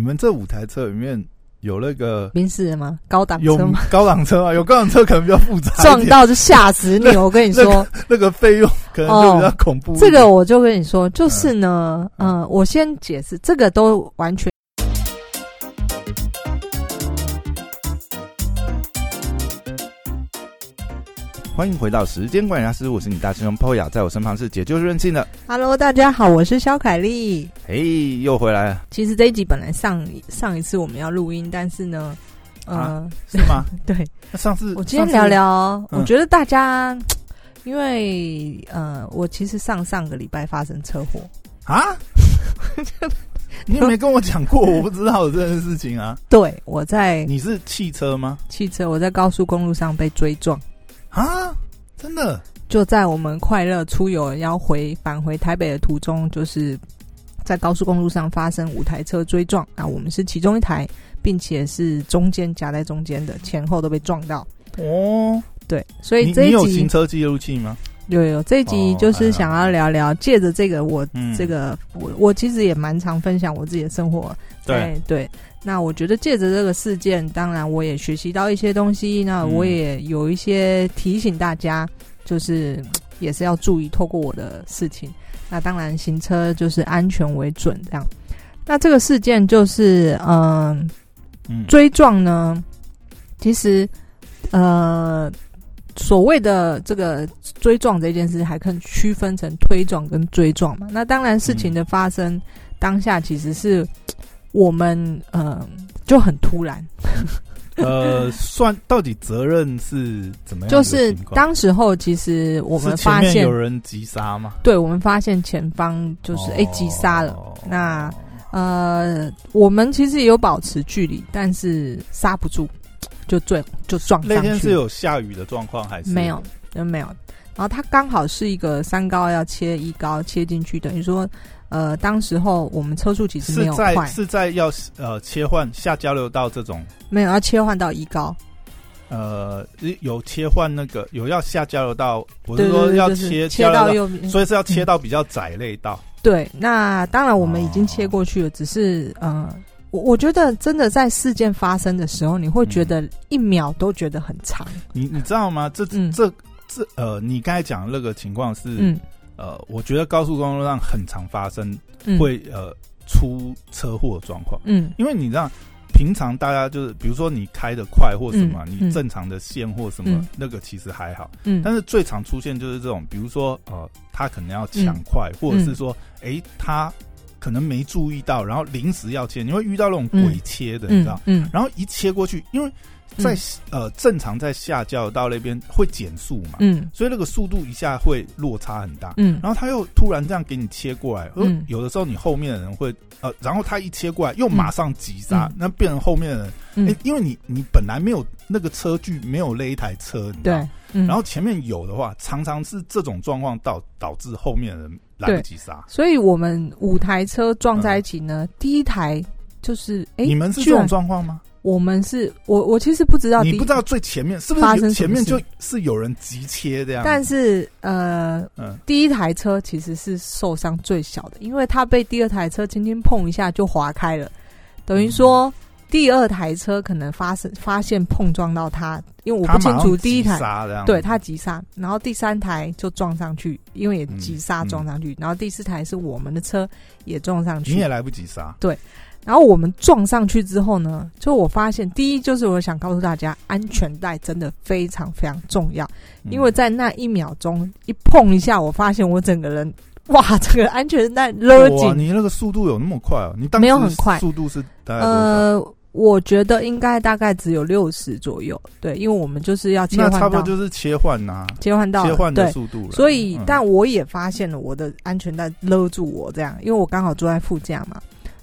你们这五台车里面有那个宾士的吗？高档有车吗？高档车啊？有高档车可能比较复杂，撞到就吓死你！我跟你说，那个费用可能就比较恐怖一点。这个我就跟你说，就是呢，嗯、我先解释，这个都完全欢迎回到时间管理大师，我是你大师兄 Poya，在我身旁是解救任性的，Hello，大家好，我是肖凯丽。嘿，又回来了，其实这一集本来上上一次我们要录音，但是呢，呃，啊是吗？对那上次我今天聊，聊，嗯我觉得大家，因为呃，我其实上上个礼拜发生车祸，啊，你也没跟我讲过，我不知道有这件事情啊。对我在你是汽车吗？汽车，我在高速公路上被追撞。啊，真的？就在我们快乐出游要回返回台北的途中，就是在高速公路上发生五台车追撞啊，我们是其中一台，并且是中间夹在中间的，前后都被撞到。哦，对，所以你这一集你有行车记录器吗？有有这一集哦就是想要聊聊，借着这个我、嗯这个我我其实也蛮常分享我自己的生活，对，哎对。那我觉得借着这个事件，当然我也学习到一些东西，那嗯我也有一些提醒大家，就是嗯也是要注意透过我的事情。那当然行车就是安全为准这样。那这个事件就是嗯、嗯，追撞呢，其实呃，所谓的这个追撞这件事，还可以区分成推撞跟追撞嘛。那当然，事情的发生、当下，其实是我们呃就很突然，呃，算到底责任是怎么样的就？是当时候其实我们发现有，人急刹嘛？对我们发现前方就是哎急刹了。哦那呃，我们其实也有保持距离，但是刹不住，就撞就撞上去。那天是有下雨的状况还是没有？嗯，没有。然后它刚好是一个三高要切一高切进去，等于说，呃，当时候我们车速其实没是在有快，是在要呃切换下交流道这种没有要切换到一高，呃有切换那个有要下交流道，我对是说要切切到右边。所以是要切到比较窄类道。对，那当然我们已经哦切过去了，只是呃，我我觉得真的在事件发生的时候，你会觉得一秒都觉得很长。你你知道吗？这嗯这这呃，你刚才讲的那个情况是嗯呃，我觉得高速公路上很常发生嗯，会呃出车祸的状况，嗯。因为你知道。平常大家就是，比如说你开的快或什么，嗯你正常的线或什么，嗯。那个其实还好。嗯，但是最常出现就是这种，比如说呃，他可能要抢快，或者是说，诶，他可能没注意到，然后临时要切，你会遇到那种鬼切的，你知道？嗯嗯。然后一切过去，因为在、呃正常在下交流道那边会减速嘛，嗯。所以那个速度一下会落差很大。嗯。然后他又突然这样给你切过来，呃嗯。有的时候你后面的人会呃，然后他一切过来又马上急刹，嗯。那变成后面的人，嗯。诶，因为你你本来没有那个车距，没有那一台车，你知道？对，嗯。然后前面有的话，常常是这种状况导导致后面的人来不及刹。所以我们五台车撞在一起呢，第一台就是哎，你们是这种状况吗？我们是我我其实不知道，你不知道最前面是不是有生前面就是有人急切这样？但是呃，嗯，第一台车其实是受伤最小的，因为它被第二台车轻轻碰一下就划开了，等于说第二台车可能发生发现碰撞到它，因为我不清楚第一台。对它急刹，然后第三台就撞上去，因为也急刹嗯撞上去，然后第四台是我们的车也撞上去，你也来不及刹。然后我们撞上去之后呢，就我发现，第一就是我想告诉大家，安全带真的非常非常重要，嗯因为在那一秒钟一碰一下，我发现我整个人，哇，这个安全带勒，紧。你那个速度有那么快啊？你当时没有很快速度是大概？呃，我觉得应该大概只有六十左右，对，因为我们就是要切换到差不多就是切换呐，切换到切换的对，速度了。所以嗯但我也发现了我的安全带勒住我这样，因为我刚好坐在副驾嘛，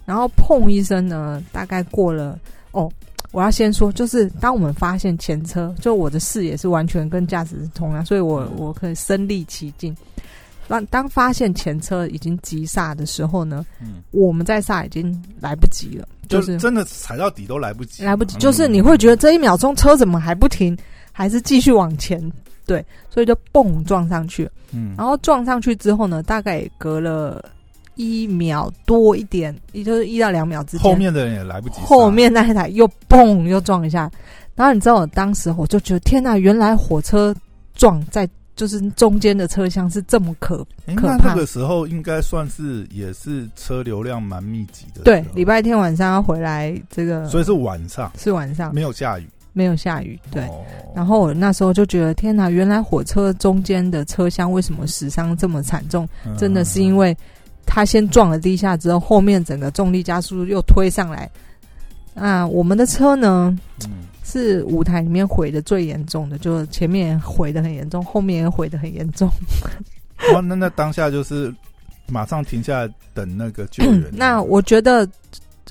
然后砰一声呢，大概过了哦。我要先说，就是当我们发现前车，就我的视野是完全跟驾驶是同样，所以我嗯我可以身临其境。当当发现前车已经急刹的时候呢，嗯，我们在刹已经来不及了，就就是真的踩到底都来不及，来不及，嗯就是你会觉得这一秒钟车怎么还不停，还是继续往前？对，所以就蹦撞上去。嗯，然后撞上去之后呢，大概也隔了一秒多一点，也就是一到两秒之间，后面的人也来不及，后面那一台又嘣又撞一下。然后你知道，我当时我就觉得天哪，原来火车撞在就是中间的车厢是这么可可怕。那个时候应该算是也是车流量蛮密集的。对，礼拜天晚上要回来，这个所以是晚上，是晚上，没有下雨，没有下雨。对。然后我那时候就觉得天哪，原来火车中间的车厢为什么死伤这么惨重？真的是因为他先撞了第一下之后，后面整个重力加速度又推上来。啊，我们的车呢？是舞台里面毁的最严重的，就前面毁的很严重，后面也毁的很严重。哦，那那当下就是马上停下来等那个救援。那我觉得，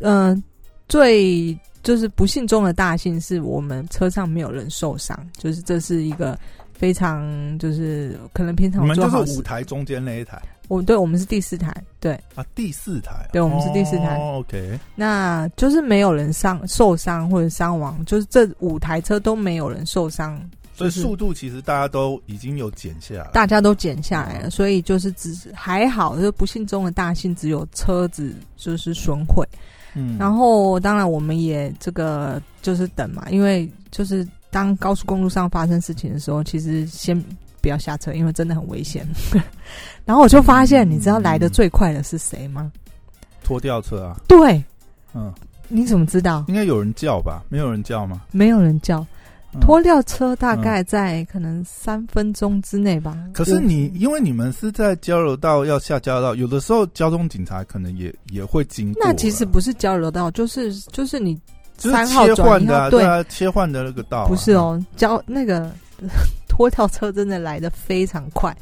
嗯，最就是不幸中的大幸是我们车上没有人受伤，就是这是一个非常就是可能平常你们就是舞台中间那一台。我对我们是第四台，对。啊，第四台，对我们是第四台，OK，那就是没有人伤受伤或者伤亡，就是这五台车都没有人受伤，所以速度其实大家都已经有减下来，大家都减下来了，所以就是只还好，就不幸中的大幸，只有车子就是损毁，嗯，然后当然我们也这个就是等嘛，因为就是当高速公路上发生事情的时候，其实先。不要下车，因为真的很危险。然后我就发现，你知道来的最快的是谁吗？拖吊车啊！对，嗯，你怎么知道？应该有人叫吧？没有人叫吗？没有人叫。拖吊车大概在可能三分钟之内吧。可是你，因为你们是在交流道要下交流道，有的时候交通警察可能也也会经过。那其实不是交流道，就是就是你三号转的，对啊，切换的那个道。不是哦，交那个。拖吊车真的来的非常快，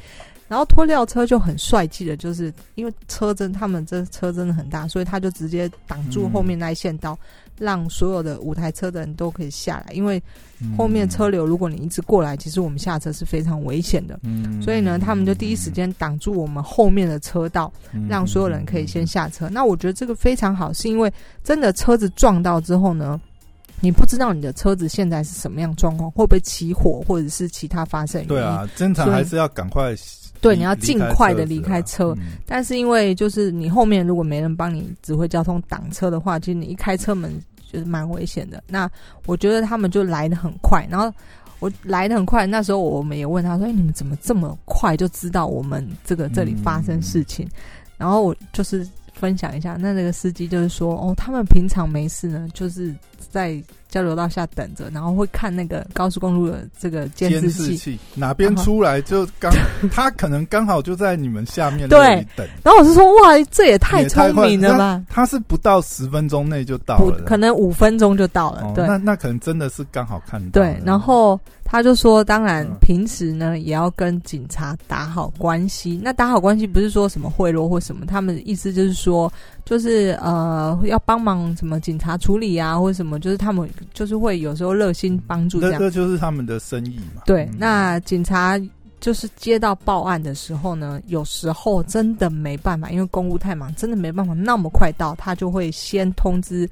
然后拖吊车就很帅气的，就是因为车真他们这车真的很大，所以他就直接挡住后面那一线道，让所有的五台车的人都可以下来。因为后面车流，如果你一直过来，其实我们下车是非常危险的。嗯，所以呢，他们就第一时间挡住我们后面的车道，让所有人可以先下车。那我觉得这个非常好，是因为真的车子撞到之后呢。你不知道你的车子现在是什么样状况，会不会起火，或者是其他发生？对啊，正常还是要赶快。对，你要尽快的离开车。但是因为就是你后面如果没人帮你指挥交通挡车的话，其实你一开车门就是蛮危险的。那我觉得他们就来的很快，然后我来的很快。那时候我们也问他说：“哎，你们怎么这么快就知道我们这个这里发生事情？”然后我就是分享一下，那那个司机就是说：“哦，他们平常没事呢，就是在。”交流道下等着，然后会看那个高速公路的这个监视器，哪边出来就刚，他可能刚好就在你们下面对等。然后我是说，哇，这也太聪明了吧！他是不到十分钟内就到了，可能五分钟就到了。对，那那可能真的是刚好看到。对，然后他就说，当然平时呢也要跟警察打好关系。那打好关系不是说什么贿赂或什么，他们的意思就是说。就是呃，要帮忙什么警察处理啊，或者什么，就是他们就是会有时候热心帮助这样。这就是他们的生意嘛。对，那警察就是接到报案的时候呢，有时候真的没办法，因为公务太忙，真的没办法那么快到，他就会先通知。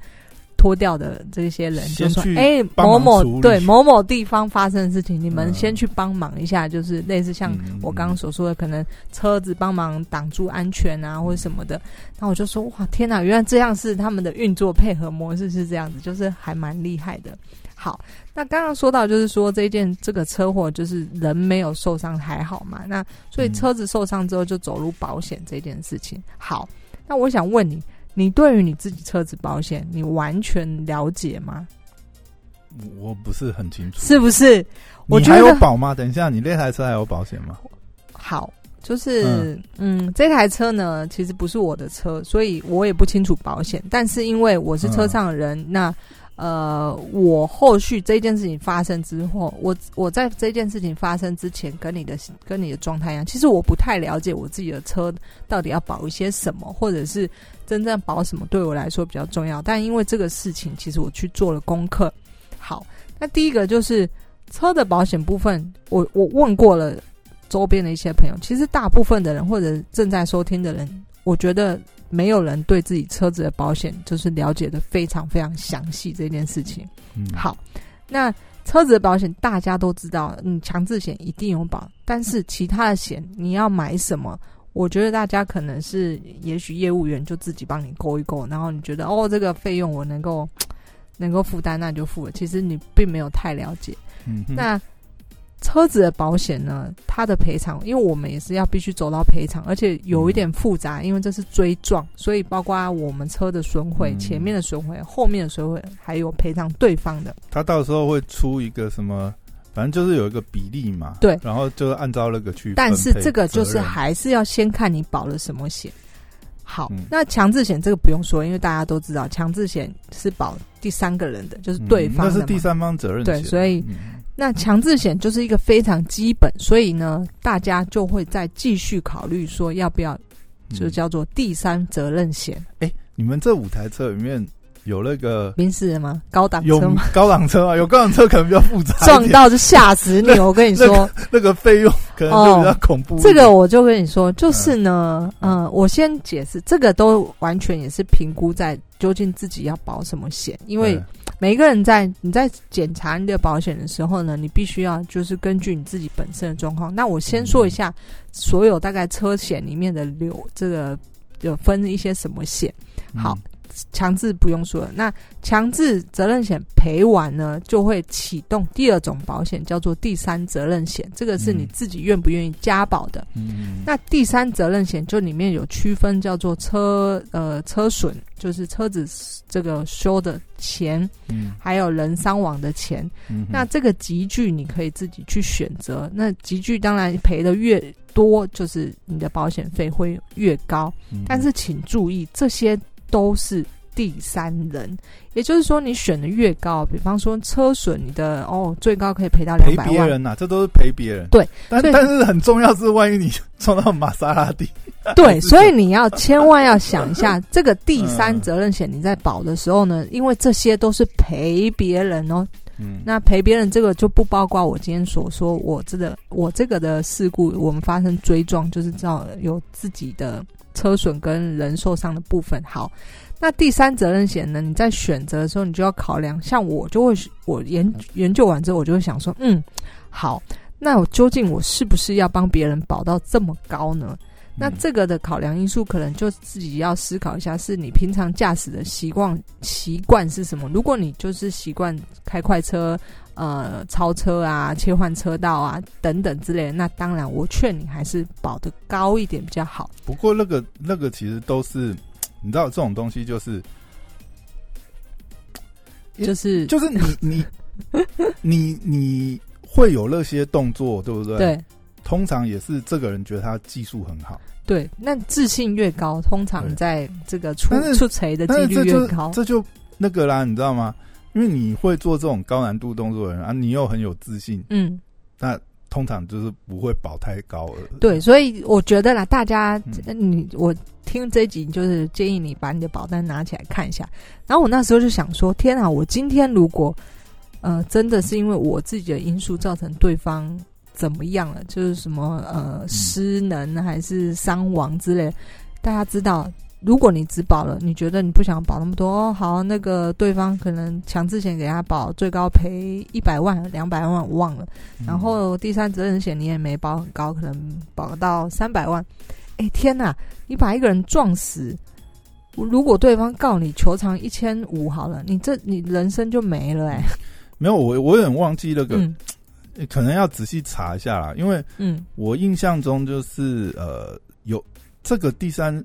脱掉的这些人就说：“哎，某某对某某地方发生的事情，你们先去帮忙一下，就是类似像我刚刚所说的，可能车子帮忙挡住安全啊，或者什么的。那我就说：哇，天哪，原来这样是他们的运作配合模式是这样子，就是还蛮厉害的。好，那刚刚说到就是说这件这个车祸，就是人没有受伤还好嘛？那所以车子受伤之后就走入保险这件事情。好，那我想问你。”你对于你自己车子保险，你完全了解吗？我不是很清楚，是不是？你还有保吗？等一下，你那台车还有保险吗？好，就是嗯，这台车呢，其实不是我的车，所以我也不清楚保险。但是因为我是车上的人，那。呃，我后续这件事情发生之后，我我在这件事情发生之前，跟你的跟你的状态一样，其实我不太了解我自己的车到底要保一些什么，或者是真正保什么对我来说比较重要。但因为这个事情，其实我去做了功课。好，那第一个就是车的保险部分，我我问过了周边的一些朋友，其实大部分的人或者正在收听的人，我觉得。没有人对自己车子的保险就是了解的非常非常详细这件事情。嗯，好，那车子的保险大家都知道，你强制险一定有保，但是其他的险你要买什么，我觉得大家可能是，也许业务员就自己帮你勾一勾，然后你觉得哦，这个费用我能够能够负担，那就付了。其实你并没有太了解。嗯，那车子的保险呢？它的赔偿，因为我们也是要必须走到赔偿，而且有一点复杂，因为这是追撞，所以包括我们车的损毁、嗯前面的损毁、后面的损毁，还有赔偿对方的。他到时候会出一个什么，反正就是有一个比例嘛，对然后就是按照那个去。但是这个就是还是要先看你保了什么险。好，嗯那强制险这个不用说，因为大家都知道，强制险是保第三个人的，就是对方的、嗯那是第三方责任险，对所以嗯那强制险就是一个非常基本，所以呢，大家就会再继续考虑说要不要，就嗯叫做第三责任险。你们这五台车里面有那个宾士的吗？高档有车吗？高档车啊？有高档车可能比较复杂，撞到就吓死你！我跟你 说，那个费用可能就比较恐怖。这个我就跟你说，就是呢，嗯、我先解释，这个都完全也是评估在究竟自己要保什么险，因为每一个人在你在检查你的保险的时候呢，你必须要就是根据你自己本身的状况。那我先说一下所有大概车险里面的流这个有分一些什么险。好，强制不用说了，那强制责任险赔完呢，就会启动第二种保险，叫做第三责任险。这个是你嗯自己愿不愿意加保的。嗯，那第三责任险就里面有区分，叫做车呃车损，就是车子这个修的钱，嗯还有人伤亡的钱。嗯那这个集聚你可以自己去选择。那集聚当然赔的越多，就是你的保险费会越高。嗯但是请注意，这些都是第三人，也就是说，你选的越高，比方说车损，你的哦最高可以赔到两赔百万，别人呐、这都是赔别人。对，但但是很重要是，万一你撞到玛莎拉蒂，对，所以你要千万要想一下，这个第三责任险你在保的时候呢，因为这些都是赔别人哦，嗯，那赔别人这个就不包括我今天所说我这个我这个的事故，我们发生追撞，就是知道有自己的车损跟人受伤的部分。好，那第三责任险呢？你在选择的时候，你就要考量。像我就会，我研研究完之后，我就会想说，嗯，好，那我究竟我是不是要帮别人保到这么高呢？那嗯这个的考量因素，可能就自己要思考一下，是你平常驾驶的习惯习惯是什么？如果你就是习惯开快车、呃超车啊、切换车道啊等等之类的，那当然我劝你还是保的高一点比较好。不过那个那个其实都是，你知道这种东西就是就是就是你你 你你会有那些动作，对不对？。对通常也是这个人觉得他技术很好，对，那自信越高，通常对在这个出出锤的几率越高。这就那个啦，你知道吗？因为你会做这种高难度动作的人啊，你又很有自信，嗯，那通常就是不会保太高额。对，所以我觉得啦，大家嗯你我听这集就是建议你把你的保单拿起来看一下。然后我那时候就想说，天啊，我今天如果呃真的是因为我自己的因素造成对方怎么样了，就是什么呃失能还是伤亡之类的，大家知道。如果你只保了，你觉得你不想保那么多，哦，好，那个对方可能强制险给他保，最高赔一百万、两百万，我忘了。嗯然后第三责任险你也没保很高，可能保到三百万。哎天哪！你把一个人撞死，如果对方告你求偿一千五好了，你这你人生就没了哎、没有，我我有点忘记那个，嗯可能要仔细查一下啦，因为嗯我印象中就是呃有这个第三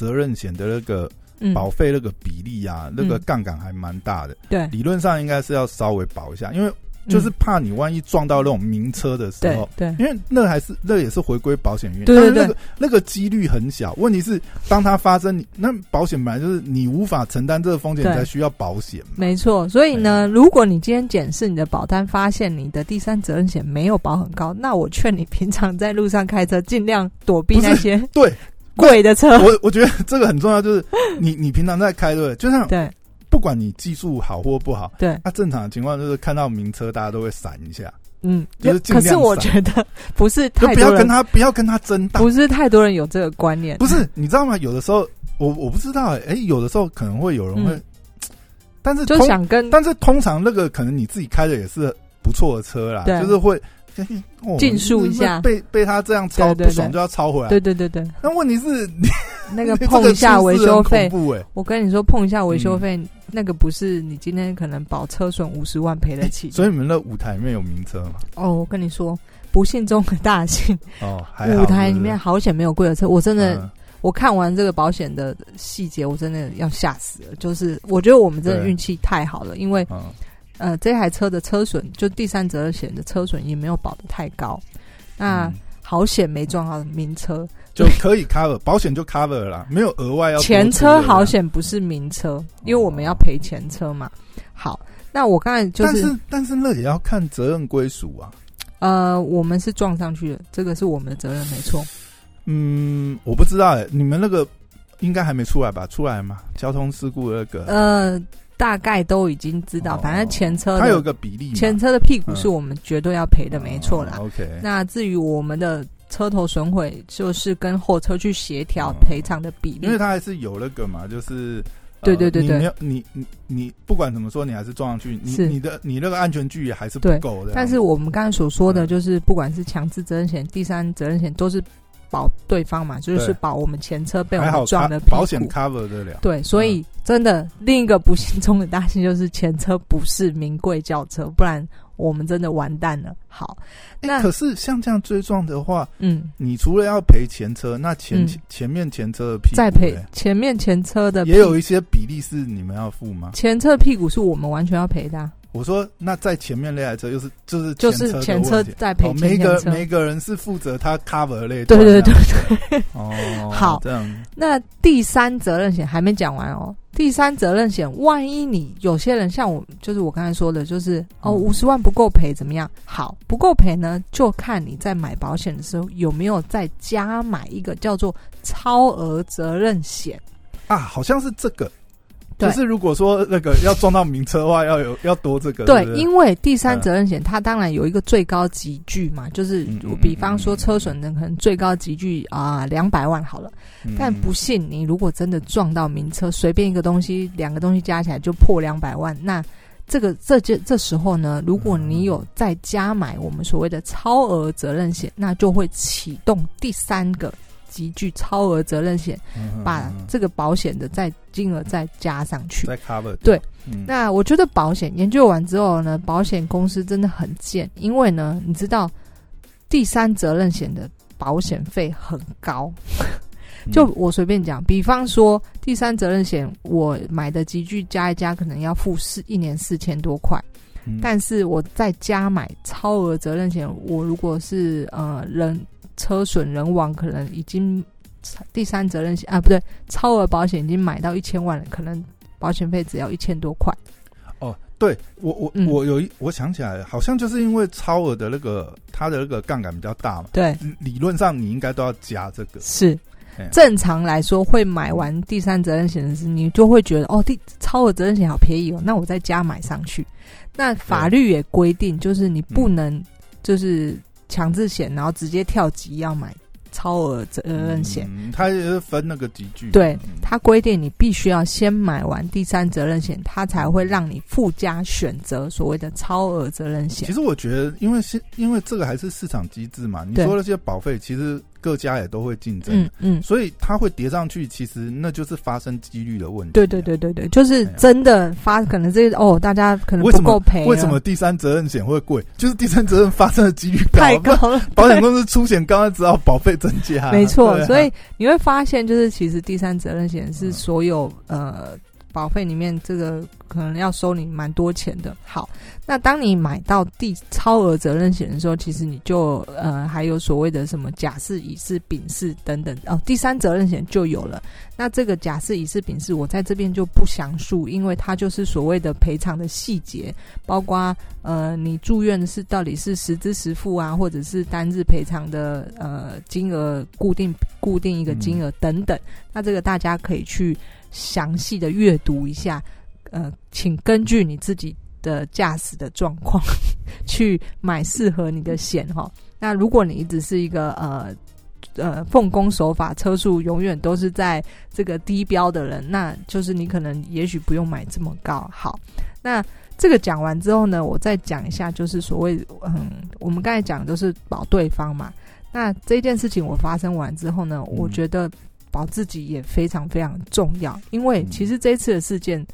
责任险的那个嗯，保费那个比例啊，那个嗯杠杆还蛮大的，对，理论上应该是要稍微保一下，因为就是嗯怕你万一撞到那种名车的时候。对对因为那还是那也是回归保险原因，对对但是那个那个几率很小。问题是，当它发生，你那保险本来就是你无法承担这个风险，你才需要保险。没错。所以呢，如果你今天检视你的保单，发现你的第三责任险没有保很高，那我劝你平常在路上开车尽量躲避那些对，贵的车。我我觉得这个很重要，就是你 你平常在开对，就像对不管你技术好或不好，对，那正常的情况就是看到名车大家都会闪一下，嗯，就是尽量可是我闪觉得不是就不要跟他不要跟他争大。不是太多人有这个观念。不是，你知道吗？有的时候我我不知道、欸，哎、有的时候可能会有人会，嗯但是就想跟但是通常那个可能你自己开的也是不错的车啦，对就是会哦尽述一下被被他这样抄不爽就要抄回来。对对对对，那问题是那个碰一下维修费我跟你说碰一下维修费，嗯那个不是你今天可能保车损五十万赔得起。所以你们的舞台里面有名车吗？哦，我跟你说，不幸中的大幸，哦，舞台里面好险没有贵的车，我真的。嗯我看完这个保险的细节，我真的要吓死了。就是我觉得我们真的运气太好了，因为嗯呃，这台车的车损，就第三责任险的车损也没有保的太高。那、嗯好险没撞到名车，就可以 cover 保险就 cover 了啦，没有额外要多前车好啦。险不是名车，因为我们要赔前车嘛。好，那我刚才就是但是但是那也要看责任归属啊。呃，我们是撞上去的，这个是我们的责任，没错。嗯，我不知道哎、你们那个应该还没出来吧？出来吗？交通事故那个，呃，大概都已经知道，哦反正前车它有的个比例，前车的屁股嗯是我们绝对要赔的，没错啦。哦 OK，那至于我们的车头损毁，就是跟后车去协调哦赔偿的比例。因为它还是有那个嘛，就是。呃对对对对你你你你不管怎么说，你还是撞上去，你是你的你那个安全距离还是不够的。但是我们刚才所说的，嗯就是不管是强制责任险、第三责任险，都是保对方嘛，就是保我们前车被我们撞的保险。cover 得了。对，所以真的另一个不幸中的大幸就是前车不是名贵轿车，不然我们真的完蛋了。好，那可是像这样追撞的话，嗯，你除了要赔前车，那前、前面前车的屁股再赔前面前车的也有一些比例是你们要付吗？前车屁股是我们完全要赔的、我说，那在前面那台车又是就是就是前前车车的问题再赔哦，每一个。每一个人是负责他 cover 类。对对对对。哦，好 这样那第三责任险还没讲完哦。第三责任险，万一你有些人像我，就是我刚才说的，就是哦嗯五十万不够赔怎么样？好，不够赔呢，就看你在买保险的时候有没有再加买一个叫做超额责任险。啊，好像是这个。对就是如果说那个要撞到名车的话，要有要多这个。对，因为第三责任险它当然有一个最高级距嘛，就是比方说车损的可能最高级距啊两百万好了。嗯但不信，你如果真的撞到名车，随便一个东西，两个东西加起来就破两百万，那这个这这这时候呢，如果你有再加买我们所谓的超额责任险，那就会启动第三个集聚超额责任险，嗯把这个保险的再金额再加上去。再 cover 对，嗯。那我觉得保险研究完之后呢，保险公司真的很贱，因为呢，你知道第三责任险的保险费很高。就我随便讲，比方说第三责任险，我买的集聚加一加，可能要付四一年四千多块，嗯。但是我在加买超额责任险，我如果是呃人车损人亡，可能已经第三责任险啊不对，超额保险已经买到一千万了，可能保险费只要一千多块。哦，对我我、嗯我有一我想起来了，好像就是因为超额的那个它的那个杠杆比较大嘛，对，理论上你应该都要加这个。是正常来说，会买完第三责任险的是，你就会觉得哦，第超额责任险好便宜哦，那我再加买上去。那法律也规定，就是你不能就是强制险，然后直接跳级要买超额责任险。嗯，它也是分那个级距。对嗯它规定你必须要先买完第三责任险，它才会让你附加选择所谓的超额责任险其。实我觉得，因为是因为这个还是市场机制嘛，你对说那些保费，其实各家也都会竞争，嗯嗯，所以它会叠上去，其实那就是发生几率的问题。对对。对对对，就是真的发，可能这个哦，大家可能为什么不够赔，为什么第三责任险会贵？就是第三责任发生的几率太高，了？保险公司出险刚刚知道保费增加。没错，啊所以你会发现，就是其实第三责任险是嗯所有、呃保费里面这个可能要收你蛮多钱的。好，那当你买到第超额责任险的时候，其实你就呃还有所谓的什么甲式、乙式、丙式等等哦，第三责任险就有了。那这个甲式、乙式、丙式，我在这边就不详述，因为它就是所谓的赔偿的细节，包括呃你住院是到底是实支实付啊，或者是单日赔偿的呃金额固定固定一个金额等等。那这个大家可以去详细的阅读一下，呃，请根据你自己的驾驶的状况 去买适合你的险哈。那如果你一直是一个呃呃奉公守法、车速永远都是在这个低标的人，那就是你可能也许不用买这么高。好，那这个讲完之后呢，我再讲一下，就是所谓嗯，我们刚才讲的都是保对方嘛。那这件事情我发生完之后呢，我觉得保自己也非常非常重要，因为其实这一次的事件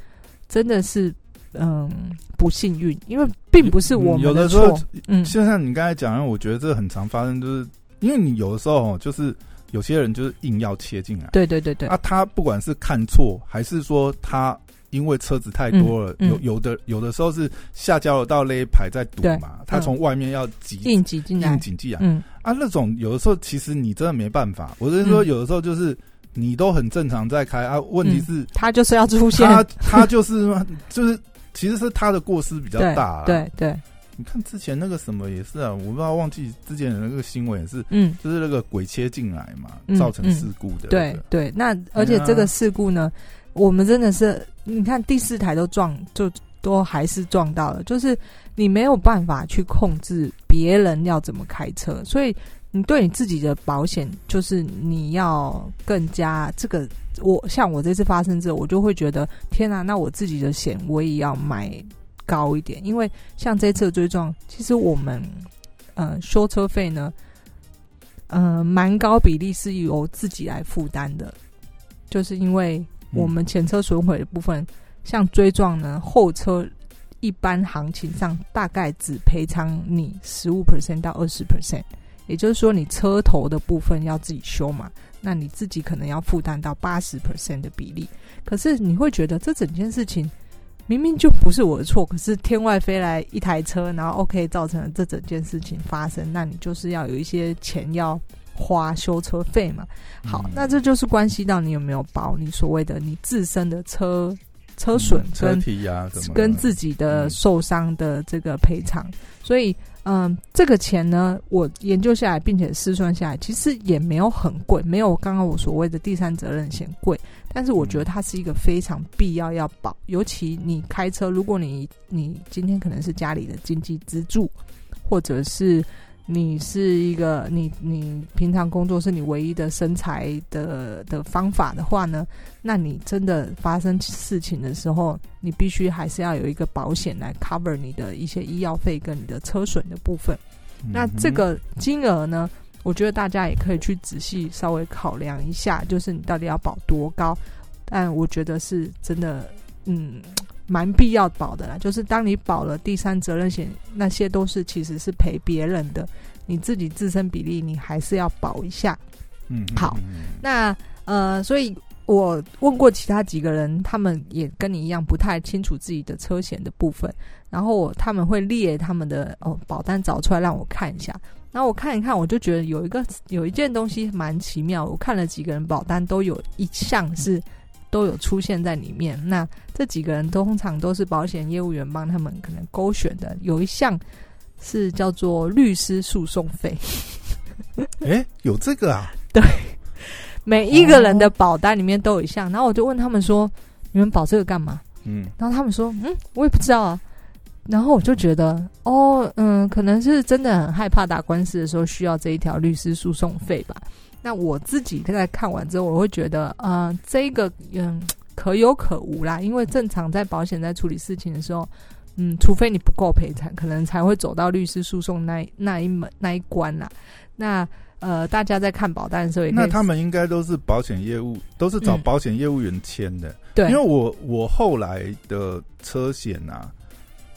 真的是嗯不幸运，因为并不是我们的时候。嗯，就像你刚才讲，我觉得这很常发生，就是因为你有的时候就是有些人就是硬要切进来，对对对对，啊，他不管是看错还是说他。因为车子太多了，有有的有的时候是下交流道那一排在堵嘛，他从外面要挤硬挤进来，硬挤进来。嗯啊，那种有的时候其实你真的没办法。我是说，有的时候就是你都很正常在开啊，问题是他就是要出现，他他就是就是其实是他的过失比较大。对对，你看之前那个什么也是啊，我不知道忘记之前的那个新闻也是，嗯，就是那个鬼切进来嘛，造成事故的。对对，那而且这个事故呢，我们真的是。你看第四台都撞，就都还是撞到了，就是你没有办法去控制别人要怎么开车，所以你对你自己的保险，就是你要更加这个。我像我这次发生之后，我就会觉得天哪，那我自己的险我也要买高一点，因为像这次追撞，其实我们呃修车费呢，呃蛮高比例是由自己来负担的，就是因为。我们前车损毁的部分，像追撞呢，后车一般行情上大概只赔偿你十五 percent 到二十 percent，也就是说你车头的部分要自己修嘛，那你自己可能要负担到八十 percent 的比例。可是你会觉得这整件事情明明就不是我的错，可是天外飞来一台车，然后 OK 造成了这整件事情发生，那你就是要有一些钱要。花修车费嘛，好，那这就是关系到你有没有保你所谓的你自身的车车损跟跟自己的受伤的这个赔偿，所以嗯，这个钱呢，我研究下来并且试算下来，其实也没有很贵，没有刚刚我所谓的第三责任险贵，但是我觉得它是一个非常必要要保，尤其你开车，如果你你今天可能是家里的经济支柱，或者是。你是一个你你平常工作是你唯一的生财的的方法的话呢，那你真的发生事情的时候，你必须还是要有一个保险来 cover 你的一些医药费跟你的车损的部分。那这个金额呢，我觉得大家也可以去仔细稍微考量一下，就是你到底要保多高。但我觉得是真的，嗯。蛮必要保的啦，就是当你保了第三责任险，那些都是其实是赔别人的，你自己自身比例你还是要保一下。嗯，好，那呃，所以我问过其他几个人，他们也跟你一样不太清楚自己的车险的部分，然后他们会列他们的哦保单找出来让我看一下，然后我看一看，我就觉得有一个有一件东西蛮奇妙，我看了几个人保单都有一项是。都有出现在里面。那这几个人通常都是保险业务员帮他们可能勾选的。有一项是叫做律师诉讼费。哎，有这个啊？对，每一个人的保单里面都有一项。然后我就问他们说：“你们保这个干嘛？”嗯，然后他们说：“嗯，我也不知道啊。”然后我就觉得，哦，嗯，可能是真的很害怕打官司的时候需要这一条律师诉讼费吧。那我自己在看完之后，我会觉得，呃，这个嗯可有可无啦。因为正常在保险在处理事情的时候，嗯，除非你不够赔偿，可能才会走到律师诉讼那那一门那一关啦。那呃，大家在看保单的时候，那他们应该都是保险业务，都是找保险业务员签的。对，因为我我后来的车险啊，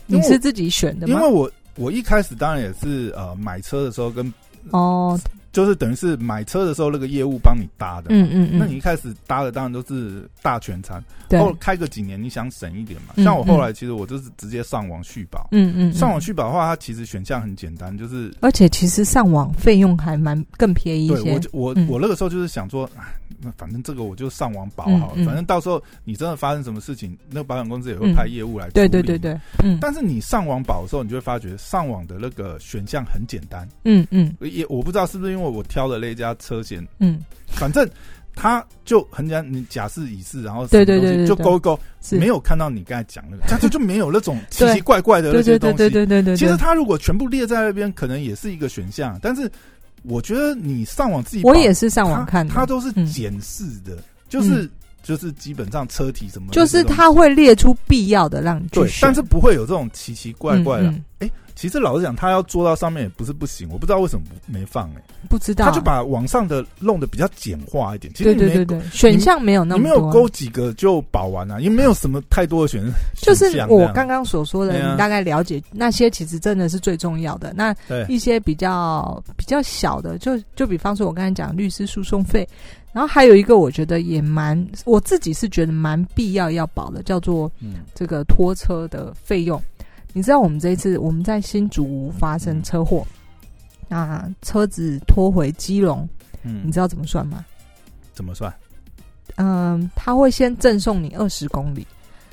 你是自己选的吗？因为我我一开始当然也是呃买车的时候跟哦。就是等于是买车的时候那个业务帮你搭的，嗯嗯嗯。那你一开始搭的当然都是大全餐，后开个几年你想省一点嘛？像我后来其实我就是直接上网续保，嗯嗯。上网续保的话，它其实选项很简单，就是而且其实上网费用还蛮更便宜一些。我我我那个时候就是想说。那反正这个我就上网保好，了，反正到时候你真的发生什么事情，那保险公司也会派业务来。对对对对，嗯。但是你上网保的时候，你就会发觉上网的那个选项很简单。嗯嗯。也我不知道是不是因为我挑的那家车险，嗯，反正他就很简单，你假释乙释，然后对对对，就勾一勾，没有看到你刚才讲那个，他就就没有那种奇奇怪怪的那些东西。对对对对对。其实他如果全部列在那边，可能也是一个选项，但是。我觉得你上网自己，我也是上网看，他都是检视的，就是就是基本上车体什么，就是他会列出必要的让你去选，但是不会有这种奇奇怪怪的。哎，其实老实讲，他要做到上面也不是不行，我不知道为什么没放哎，不知道，他就把网上的弄得比较简化一点。其实对对对，选项没有那么多，没有勾几个就保完了，也没有什么太多的选项。就是我刚刚所说的，你大概了解那些，其实真的是最重要的。那一些比较比较小的，就就比方说，我刚才讲律师诉讼费。然后还有一个，我觉得也蛮，我自己是觉得蛮必要要保的，叫做这个拖车的费用。你知道我们这一次我们在新竹发生车祸，那车子拖回基隆，嗯，你知道怎么算吗？怎么算？嗯，他会先赠送你二十公里，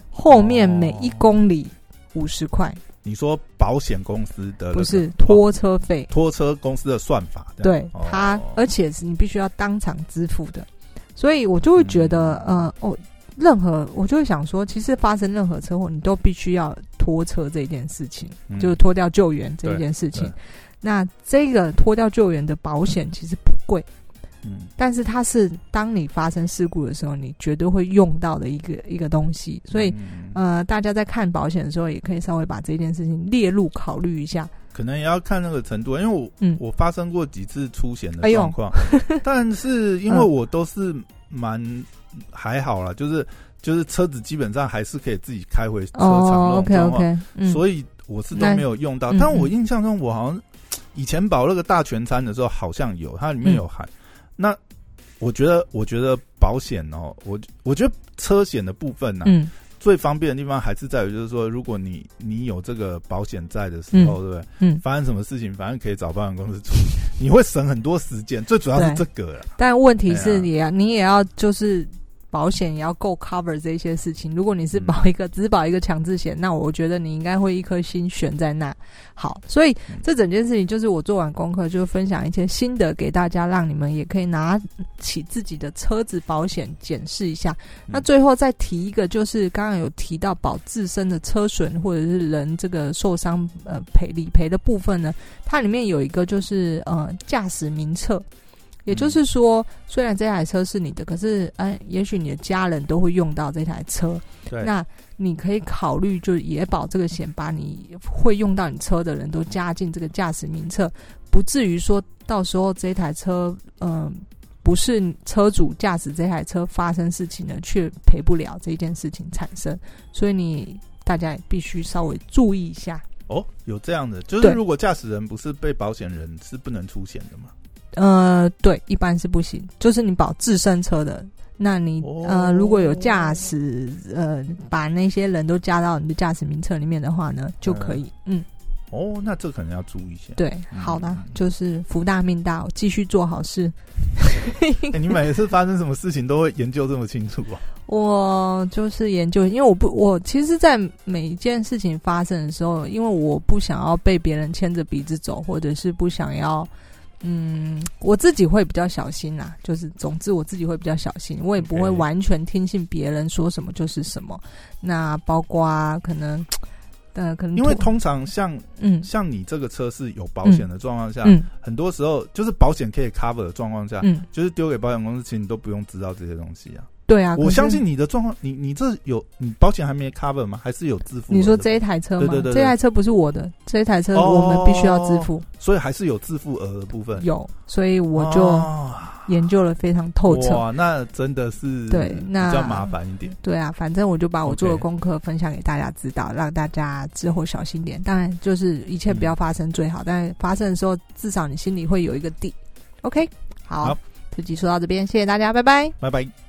后面每一公里五十块。你说保险公司的不是拖车费，拖车公司的算法，对他，而且是你必须要当场支付的，所以我就会觉得，呃，哦，任何我就会想说，其实发生任何车祸，你都必须要拖车这件事情，就是拖掉救援这一件事情。那这个拖掉救援的保险其实不贵。嗯，但是它是当你发生事故的时候，你绝对会用到的一个一个东西，所以呃，大家在看保险的时候，也可以稍微把这件事情列入考虑一下。可能也要看那个程度，因为我嗯，我发生过几次出险的状况，但是因为我都是蛮还好了，就是就是车子基本上还是可以自己开回车厂，OK OK，所以我是都没有用到。但我印象中，我好像以前保那个大全餐的时候，好像有，它里面有含。那我觉得，我觉得保险哦，我我觉得车险的部分呢，嗯，最方便的地方还是在于，就是说，如果你你有这个保险在的时候，对不对？嗯，发生什么事情，反正可以找保险公司处理，你会省很多时间。最主要是这个了。但问题是，你要你也要就是。保险也要够 cover 这些事情。如果你是保一个只保一个强制险，那我觉得你应该会一颗心悬在那。好，所以这整件事情就是我做完功课，就分享一些心得给大家，让你们也可以拿起自己的车子保险检视一下。那最后再提一个，就是刚刚有提到保自身的车损或者是人这个受伤呃赔理赔的部分呢，它里面有一个就是呃驾驶名册。也就是说，虽然这台车是你的，可是，哎，也许你的家人都会用到这台车。对，那你可以考虑，就也保这个险，把你会用到你车的人都加进这个驾驶名册，不至于说到时候这台车，嗯，不是车主驾驶这台车发生事情呢，却赔不了这件事情产生。所以你大家也必须稍微注意一下。哦，有这样的，就是如果驾驶人不是被保险人，是不能出险的吗？呃，对，一般是不行。就是你保自身车的，那你呃，如果有驾驶呃，把那些人都加到你的驾驶名册里面的话呢，就可以。嗯，哦，那这可能要注意一下。对，好的，就是福大命大，继续做好事。你每次发生什么事情都会研究这么清楚啊？我就是研究，因为我不，我其实，在每一件事情发生的时候，因为我不想要被别人牵着鼻子走，或者是不想要。嗯，我自己会比较小心呐，就是总之我自己会比较小心，我也不会完全听信别人说什么就是什么。那包括可能，呃，可能因为通常像嗯，像你这个车是有保险的状况下，嗯，很多时候就是保险可以 cover 的状况下，嗯，就是丢给保险公司，其实你都不用知道这些东西啊。对啊，我相信你的状况，你你这有你保险还没 cover 吗？还是有支付？你说这一台车吗？这台车不是我的，这一台车我们必须要支付，所以还是有自付额的部分。有，所以我就研究了非常透彻。哇，那真的是对，那比较麻烦一点。对啊，反正我就把我做的功课分享给大家知道，让大家之后小心点。当然，就是一切不要发生最好，但发生的时候至少你心里会有一个底。OK，好，这集说到这边，谢谢大家，拜拜，拜拜。